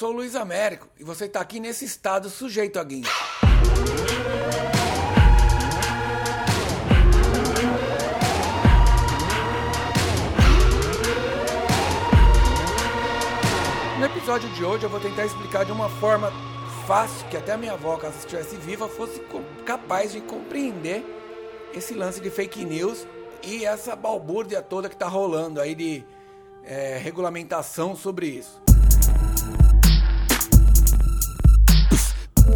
sou o Luiz Américo e você está aqui nesse estado sujeito a guincho. No episódio de hoje eu vou tentar explicar de uma forma fácil que até a minha avó, caso estivesse viva, fosse capaz de compreender esse lance de fake news e essa balbúrdia toda que está rolando aí de é, regulamentação sobre isso.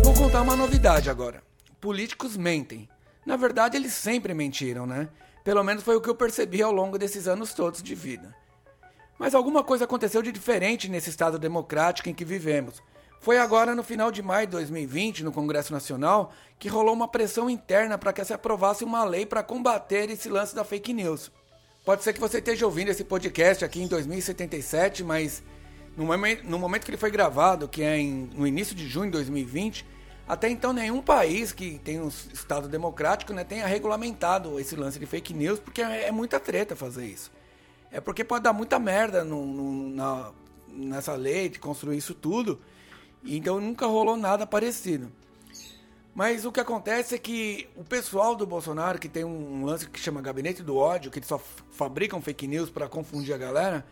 Vou contar uma novidade agora. Políticos mentem. Na verdade, eles sempre mentiram, né? Pelo menos foi o que eu percebi ao longo desses anos todos de vida. Mas alguma coisa aconteceu de diferente nesse Estado democrático em que vivemos. Foi agora no final de maio de 2020, no Congresso Nacional, que rolou uma pressão interna para que se aprovasse uma lei para combater esse lance da fake news. Pode ser que você esteja ouvindo esse podcast aqui em 2077, mas no momento, que ele foi gravado, que é em, no início de junho de 2020, até então nenhum país que tem um Estado democrático né, tenha regulamentado esse lance de fake news, porque é, é muita treta fazer isso. É porque pode dar muita merda no, no, na, nessa lei de construir isso tudo. Então nunca rolou nada parecido. Mas o que acontece é que o pessoal do Bolsonaro, que tem um lance que chama Gabinete do Ódio, que eles só fabricam fake news para confundir a galera,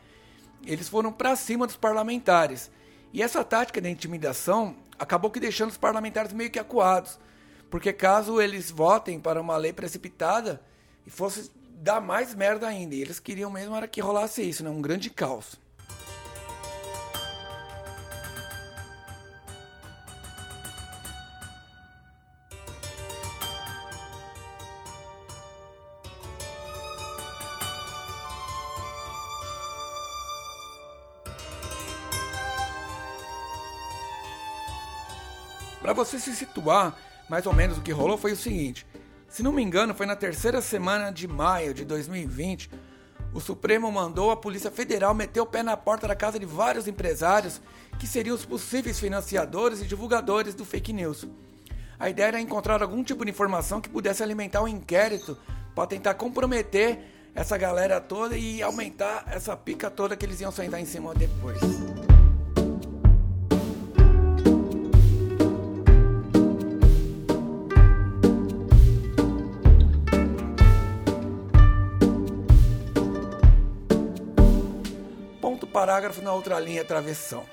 eles foram para cima dos parlamentares. E essa tática de intimidação acabou que deixando os parlamentares meio que acuados. Porque caso eles votem para uma lei precipitada e fosse dar mais merda ainda, e eles queriam mesmo era que rolasse isso, né? um grande caos. Para você se situar, mais ou menos o que rolou foi o seguinte: se não me engano, foi na terceira semana de maio de 2020, o Supremo mandou a Polícia Federal meter o pé na porta da casa de vários empresários que seriam os possíveis financiadores e divulgadores do fake news. A ideia era encontrar algum tipo de informação que pudesse alimentar o um inquérito para tentar comprometer essa galera toda e aumentar essa pica toda que eles iam sentar em cima depois. Parágrafo na outra linha travessão.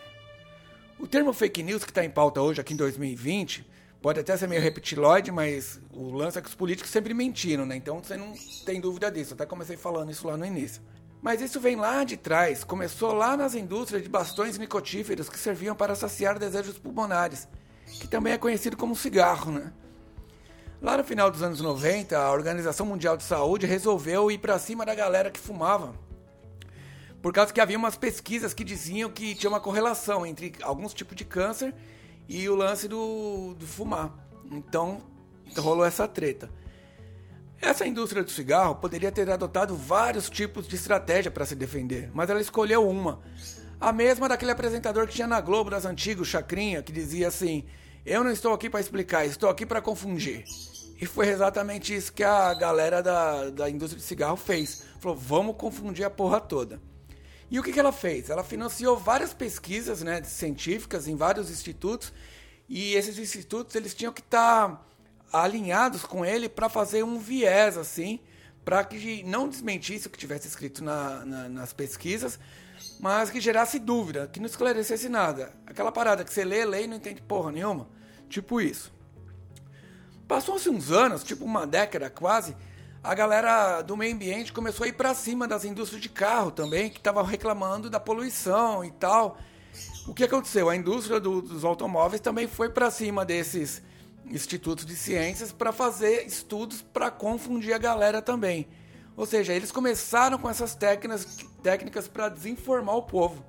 O termo fake news que está em pauta hoje, aqui em 2020, pode até ser meio reptiloide, mas o lance é que os políticos sempre mentiram, né? Então você não tem dúvida disso. até comecei falando isso lá no início. Mas isso vem lá de trás, começou lá nas indústrias de bastões nicotíferos que serviam para saciar desejos pulmonares, que também é conhecido como cigarro, né? Lá no final dos anos 90, a Organização Mundial de Saúde resolveu ir para cima da galera que fumava por causa que havia umas pesquisas que diziam que tinha uma correlação entre alguns tipos de câncer e o lance do, do fumar. Então rolou essa treta. Essa indústria do cigarro poderia ter adotado vários tipos de estratégia para se defender, mas ela escolheu uma. A mesma daquele apresentador que tinha na Globo das antigas, Chacrinha, que dizia assim: Eu não estou aqui para explicar, estou aqui para confundir. E foi exatamente isso que a galera da, da indústria de cigarro fez. Falou: Vamos confundir a porra toda. E o que, que ela fez? Ela financiou várias pesquisas né, científicas em vários institutos e esses institutos eles tinham que estar tá alinhados com ele para fazer um viés assim, para que não desmentisse o que tivesse escrito na, na, nas pesquisas, mas que gerasse dúvida, que não esclarecesse nada. Aquela parada que você lê, lê e não entende porra nenhuma. Tipo isso. Passou-se uns anos, tipo uma década quase, a galera do meio ambiente começou a ir para cima das indústrias de carro também, que estavam reclamando da poluição e tal. O que aconteceu? A indústria do, dos automóveis também foi para cima desses institutos de ciências para fazer estudos para confundir a galera também. Ou seja, eles começaram com essas técnicas, técnicas para desinformar o povo.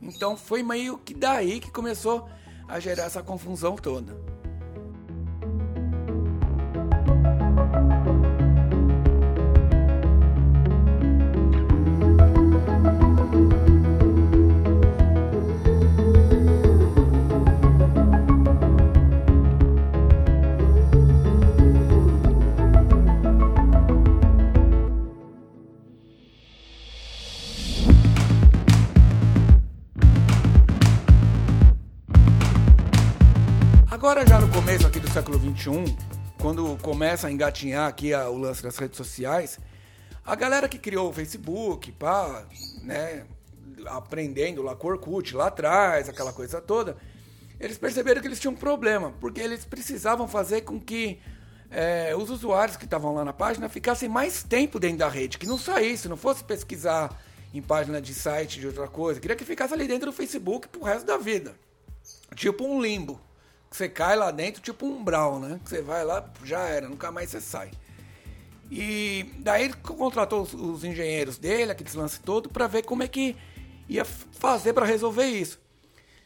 Então foi meio que daí que começou a gerar essa confusão toda. Agora já no começo aqui do século XXI, quando começa a engatinhar aqui a, o lance das redes sociais, a galera que criou o Facebook, pá, né, aprendendo lá com Orkut, lá atrás, aquela coisa toda, eles perceberam que eles tinham um problema, porque eles precisavam fazer com que é, os usuários que estavam lá na página ficassem mais tempo dentro da rede, que não saísse, não fosse pesquisar em página de site de outra coisa, queria que ficasse ali dentro do Facebook pro resto da vida. Tipo um limbo. Que você cai lá dentro, tipo um umbral, né? Que você vai lá, já era, nunca mais você sai. E daí ele contratou os, os engenheiros dele, aqueles lances todo, para ver como é que ia fazer para resolver isso.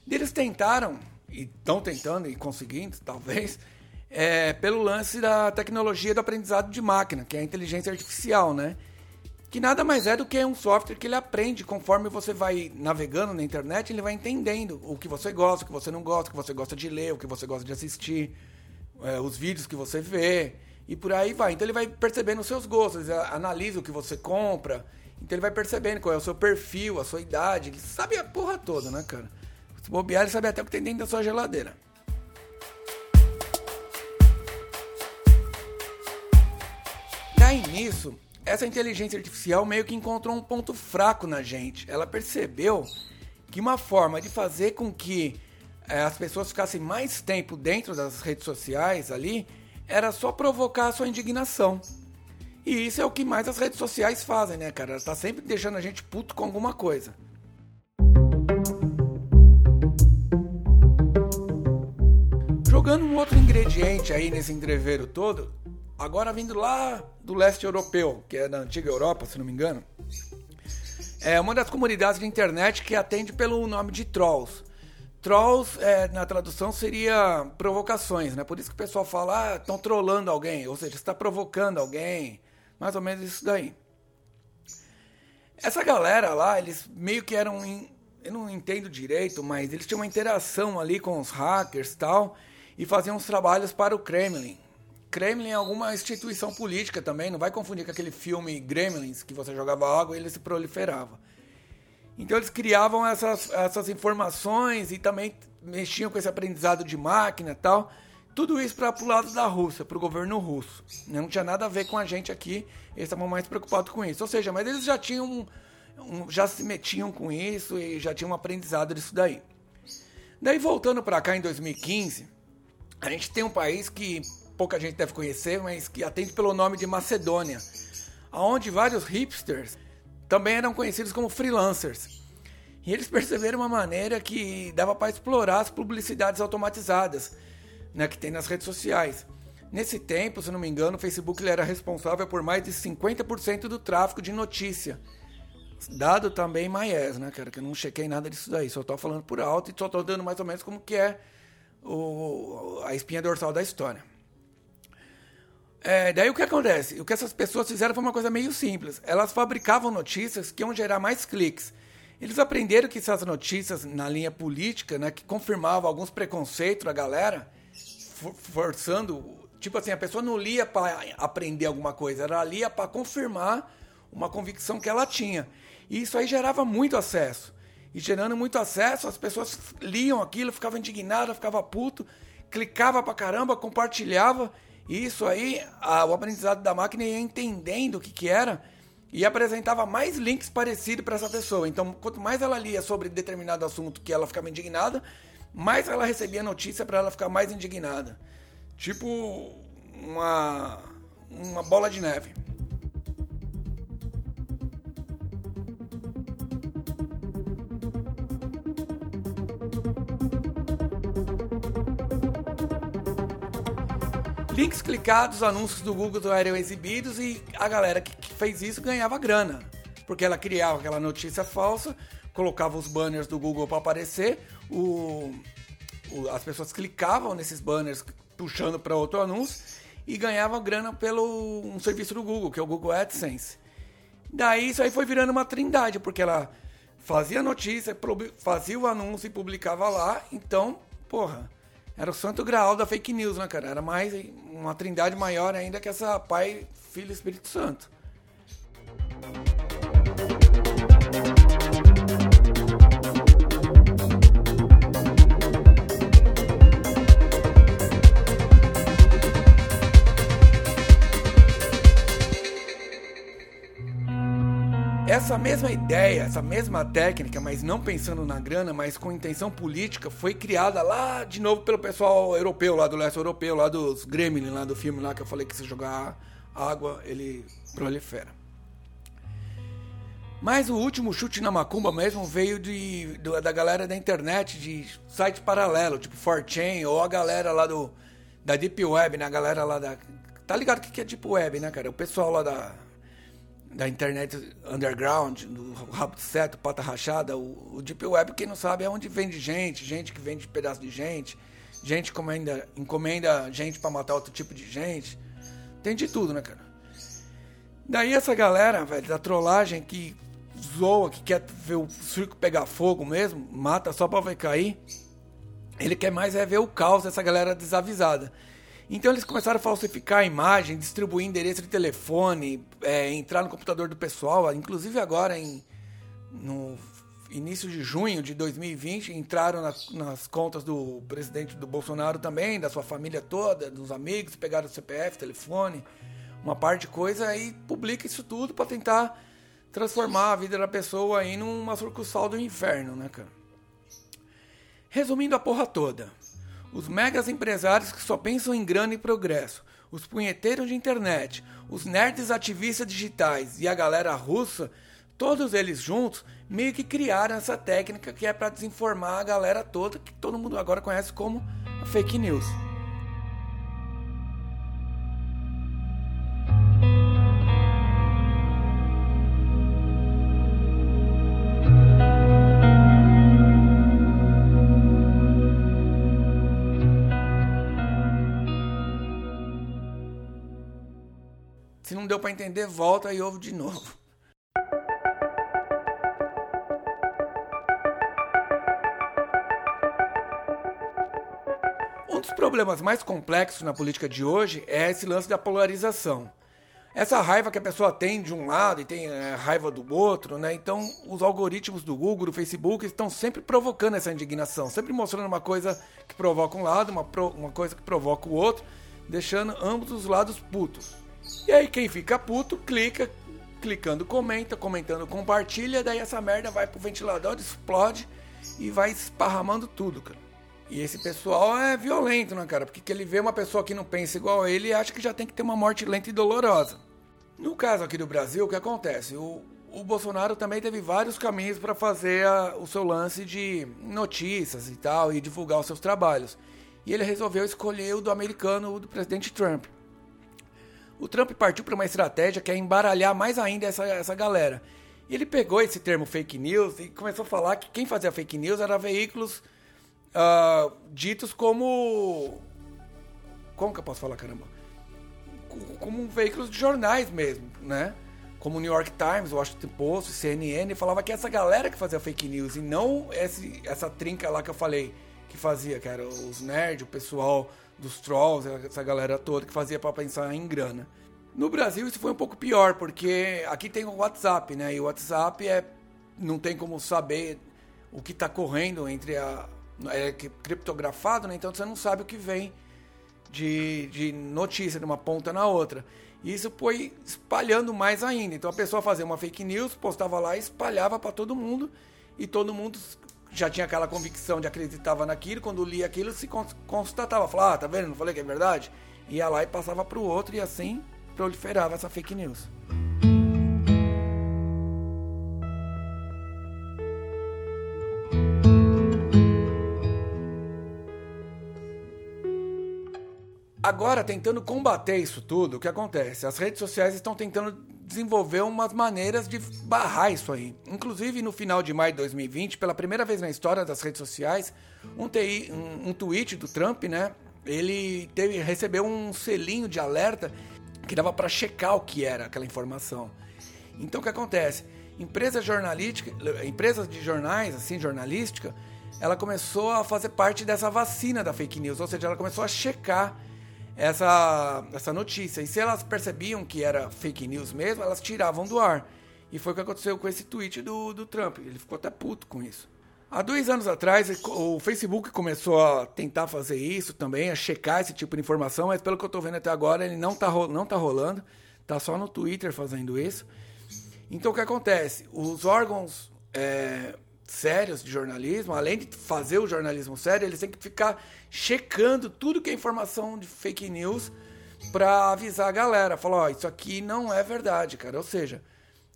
E eles tentaram, e estão tentando e conseguindo, talvez, é, pelo lance da tecnologia do aprendizado de máquina, que é a inteligência artificial, né? Que nada mais é do que um software que ele aprende conforme você vai navegando na internet, ele vai entendendo o que você gosta, o que você não gosta, o que você gosta de ler, o que você gosta de assistir, é, os vídeos que você vê e por aí vai. Então ele vai percebendo os seus gostos, analisa o que você compra. Então ele vai percebendo qual é o seu perfil, a sua idade. Ele sabe a porra toda, né, cara? Se bobear, ele sabe até o que tem dentro da sua geladeira. Daí nisso, essa inteligência artificial meio que encontrou um ponto fraco na gente. Ela percebeu que uma forma de fazer com que é, as pessoas ficassem mais tempo dentro das redes sociais ali era só provocar a sua indignação. E isso é o que mais as redes sociais fazem, né, cara? Ela tá sempre deixando a gente puto com alguma coisa. Jogando um outro ingrediente aí nesse entreveiro todo, agora vindo lá do leste europeu, que é da antiga Europa, se não me engano, é uma das comunidades de internet que atende pelo nome de Trolls. Trolls, é, na tradução, seria provocações, né? Por isso que o pessoal fala, ah, estão trollando alguém, ou seja, está provocando alguém, mais ou menos isso daí. Essa galera lá, eles meio que eram, eu não entendo direito, mas eles tinham uma interação ali com os hackers e tal, e faziam uns trabalhos para o Kremlin. Kremlin é alguma instituição política também, não vai confundir com aquele filme Gremlins, que você jogava água e ele se proliferava. Então eles criavam essas, essas informações e também mexiam com esse aprendizado de máquina e tal. Tudo isso para o lado da Rússia, para o governo russo. Não tinha nada a ver com a gente aqui, eles estavam mais preocupados com isso. Ou seja, mas eles já tinham, um, já se metiam com isso e já tinham um aprendizado disso daí. Daí voltando para cá em 2015, a gente tem um país que pouca gente deve conhecer, mas que atende pelo nome de Macedônia, aonde vários hipsters também eram conhecidos como freelancers. E eles perceberam uma maneira que dava para explorar as publicidades automatizadas né, que tem nas redes sociais. Nesse tempo, se não me engano, o Facebook era responsável por mais de 50% do tráfego de notícia. Dado também Maies, né, cara? Que eu não chequei nada disso daí, só estou falando por alto e só estou dando mais ou menos como que é o, a espinha dorsal da história. É, daí o que acontece? O que essas pessoas fizeram foi uma coisa meio simples. Elas fabricavam notícias que iam gerar mais cliques. Eles aprenderam que essas notícias na linha política, né, que confirmavam alguns preconceitos da galera, for forçando, tipo assim, a pessoa não lia para aprender alguma coisa, ela lia para confirmar uma convicção que ela tinha. E isso aí gerava muito acesso. E gerando muito acesso, as pessoas liam aquilo, ficavam indignadas, ficavam puto, clicava pra caramba, compartilhava isso aí, a, o aprendizado da máquina ia entendendo o que, que era e apresentava mais links parecidos para essa pessoa. Então, quanto mais ela lia sobre determinado assunto que ela ficava indignada, mais ela recebia notícia para ela ficar mais indignada. Tipo uma, uma bola de neve. Links clicados, anúncios do Google eram exibidos e a galera que fez isso ganhava grana. Porque ela criava aquela notícia falsa, colocava os banners do Google para aparecer, o, o, as pessoas clicavam nesses banners puxando para outro anúncio e ganhavam grana pelo um serviço do Google, que é o Google AdSense. Daí isso aí foi virando uma trindade, porque ela fazia notícia, fazia o anúncio e publicava lá, então, porra, era o santo graal da fake news, né, cara? Era mais uma trindade maior ainda que essa Pai, Filho e Espírito Santo. Essa mesma ideia, essa mesma técnica, mas não pensando na grana, mas com intenção política, foi criada lá de novo pelo pessoal europeu, lá do leste europeu, lá dos Gremlin, lá do filme lá que eu falei que se jogar água, ele prolifera. Mas o último chute na macumba mesmo veio de, do, da galera da internet, de site paralelo, tipo 4chan, ou a galera lá do da Deep Web, né? A galera lá da... Tá ligado o que é Deep Web, né, cara? O pessoal lá da da internet underground, do rabo de seto, pata rachada, o, o, Deep Web, quem não sabe, é onde vende gente, gente que vende pedaço de gente, gente que encomenda, encomenda gente para matar outro tipo de gente. Tem de tudo, né, cara? Daí essa galera, velho, da trollagem que zoa, que quer ver o circo pegar fogo mesmo, mata só pra ver cair. Ele quer mais é ver o caos dessa galera desavisada. Então eles começaram a falsificar a imagem, distribuir endereço de telefone, é, entrar no computador do pessoal. Inclusive agora, em, no início de junho de 2020, entraram na, nas contas do presidente do Bolsonaro também, da sua família toda, dos amigos, pegaram o CPF, telefone, uma parte de coisa, e publica isso tudo para tentar transformar a vida da pessoa aí numa sucursal do inferno, né, cara? Resumindo a porra toda. Os megas empresários que só pensam em grana e progresso, os punheteiros de internet, os nerds ativistas digitais e a galera russa, todos eles juntos meio que criaram essa técnica que é para desinformar a galera toda que todo mundo agora conhece como fake news. Para entender, volta e ouve de novo. Um dos problemas mais complexos na política de hoje é esse lance da polarização. Essa raiva que a pessoa tem de um lado e tem é, raiva do outro, né? Então, os algoritmos do Google, do Facebook estão sempre provocando essa indignação, sempre mostrando uma coisa que provoca um lado, uma, pro, uma coisa que provoca o outro, deixando ambos os lados putos. E aí quem fica puto, clica, clicando comenta, comentando compartilha, daí essa merda vai pro ventilador, explode e vai esparramando tudo, cara. E esse pessoal é violento, né, cara? Porque ele vê uma pessoa que não pensa igual a ele e acha que já tem que ter uma morte lenta e dolorosa. No caso aqui do Brasil, o que acontece? O, o Bolsonaro também teve vários caminhos para fazer a, o seu lance de notícias e tal, e divulgar os seus trabalhos. E ele resolveu escolher o do americano, o do presidente Trump o Trump partiu para uma estratégia que é embaralhar mais ainda essa, essa galera. E ele pegou esse termo fake news e começou a falar que quem fazia fake news era veículos uh, ditos como. Como que eu posso falar, caramba? Como veículos de jornais mesmo, né? Como o New York Times, Washington Post, CNN, falava que essa galera que fazia fake news e não esse, essa trinca lá que eu falei que fazia, que era os nerds, o pessoal dos trolls, essa galera toda que fazia para pensar em grana. No Brasil isso foi um pouco pior, porque aqui tem o WhatsApp, né? E o WhatsApp é não tem como saber o que está correndo entre a é criptografado, né? Então você não sabe o que vem de, de notícia de uma ponta na outra. Isso foi espalhando mais ainda. Então a pessoa fazia uma fake news, postava lá espalhava para todo mundo e todo mundo já tinha aquela convicção de acreditava naquilo, quando lia aquilo se constatava, falava, ah, tá vendo, não falei que é verdade? Ia lá e passava para o outro e assim proliferava essa fake news. Agora, tentando combater isso tudo, o que acontece? As redes sociais estão tentando desenvolveu umas maneiras de barrar isso aí. Inclusive, no final de maio de 2020, pela primeira vez na história das redes sociais, um, TI, um, um tweet do Trump, né? Ele teve, recebeu um selinho de alerta que dava para checar o que era aquela informação. Então, o que acontece? Empresas jornalísticas, empresas de jornais, assim, jornalística, ela começou a fazer parte dessa vacina da fake news, ou seja, ela começou a checar essa, essa notícia. E se elas percebiam que era fake news mesmo, elas tiravam do ar. E foi o que aconteceu com esse tweet do, do Trump. Ele ficou até puto com isso. Há dois anos atrás, o Facebook começou a tentar fazer isso também, a checar esse tipo de informação, mas pelo que eu estou vendo até agora, ele não está não tá rolando, está só no Twitter fazendo isso. Então o que acontece? Os órgãos é, sérios de jornalismo, além de fazer o jornalismo sério, eles têm que ficar checando tudo que é informação de fake news para avisar a galera. Falar, ó, oh, isso aqui não é verdade, cara. Ou seja,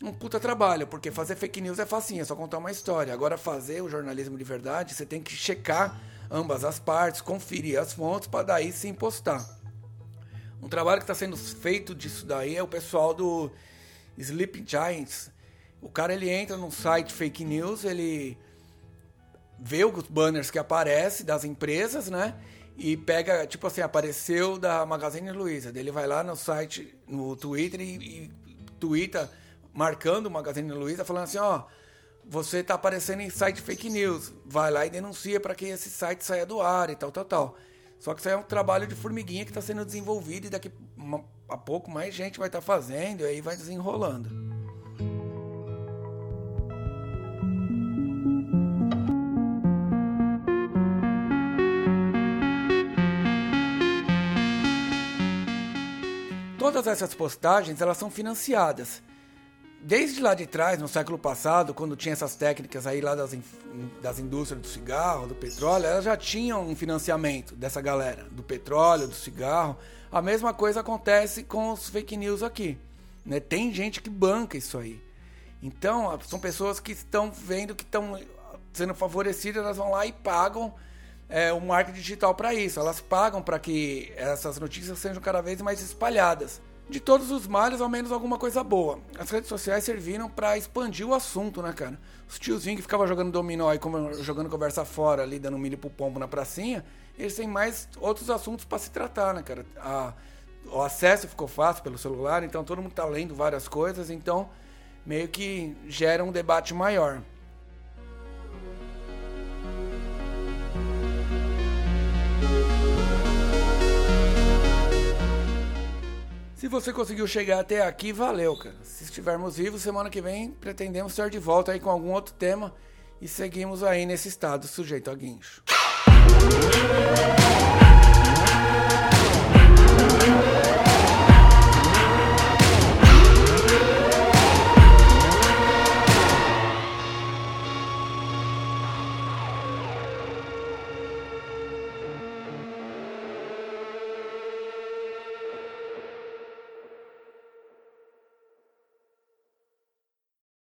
um puta trabalho, porque fazer fake news é facinho, é só contar uma história. Agora, fazer o jornalismo de verdade, você tem que checar ambas as partes, conferir as fontes para daí sim postar. Um trabalho que está sendo feito disso daí é o pessoal do Sleeping Giants. O cara ele entra num site fake news, ele vê os banners que aparecem das empresas, né? E pega, tipo assim, apareceu da Magazine Luiza. Ele vai lá no site, no Twitter e, e twitta marcando o Magazine Luiza, falando assim, ó, você está aparecendo em site fake news. Vai lá e denuncia para que esse site saia do ar e tal, tal, tal. Só que isso aí é um trabalho de formiguinha que está sendo desenvolvido e daqui a pouco mais gente vai estar tá fazendo e aí vai desenrolando. Todas essas postagens elas são financiadas desde lá de trás, no século passado, quando tinha essas técnicas aí lá das, das indústrias do cigarro, do petróleo, elas já tinham um financiamento dessa galera, do petróleo, do cigarro. A mesma coisa acontece com os fake news aqui. Né? Tem gente que banca isso aí. Então, são pessoas que estão vendo que estão sendo favorecidas, elas vão lá e pagam é, o marketing digital para isso. Elas pagam para que essas notícias sejam cada vez mais espalhadas de todos os males, ao menos alguma coisa boa. As redes sociais serviram para expandir o assunto, né, cara? Os tiozinhos que ficavam jogando dominó e jogando conversa fora ali, dando milho pro pombo na pracinha, eles têm mais outros assuntos para se tratar, né, cara? A, o acesso ficou fácil pelo celular, então todo mundo tá lendo várias coisas, então meio que gera um debate maior. Se você conseguiu chegar até aqui, valeu, cara. Se estivermos vivos, semana que vem pretendemos estar de volta aí com algum outro tema e seguimos aí nesse estado sujeito a guincho.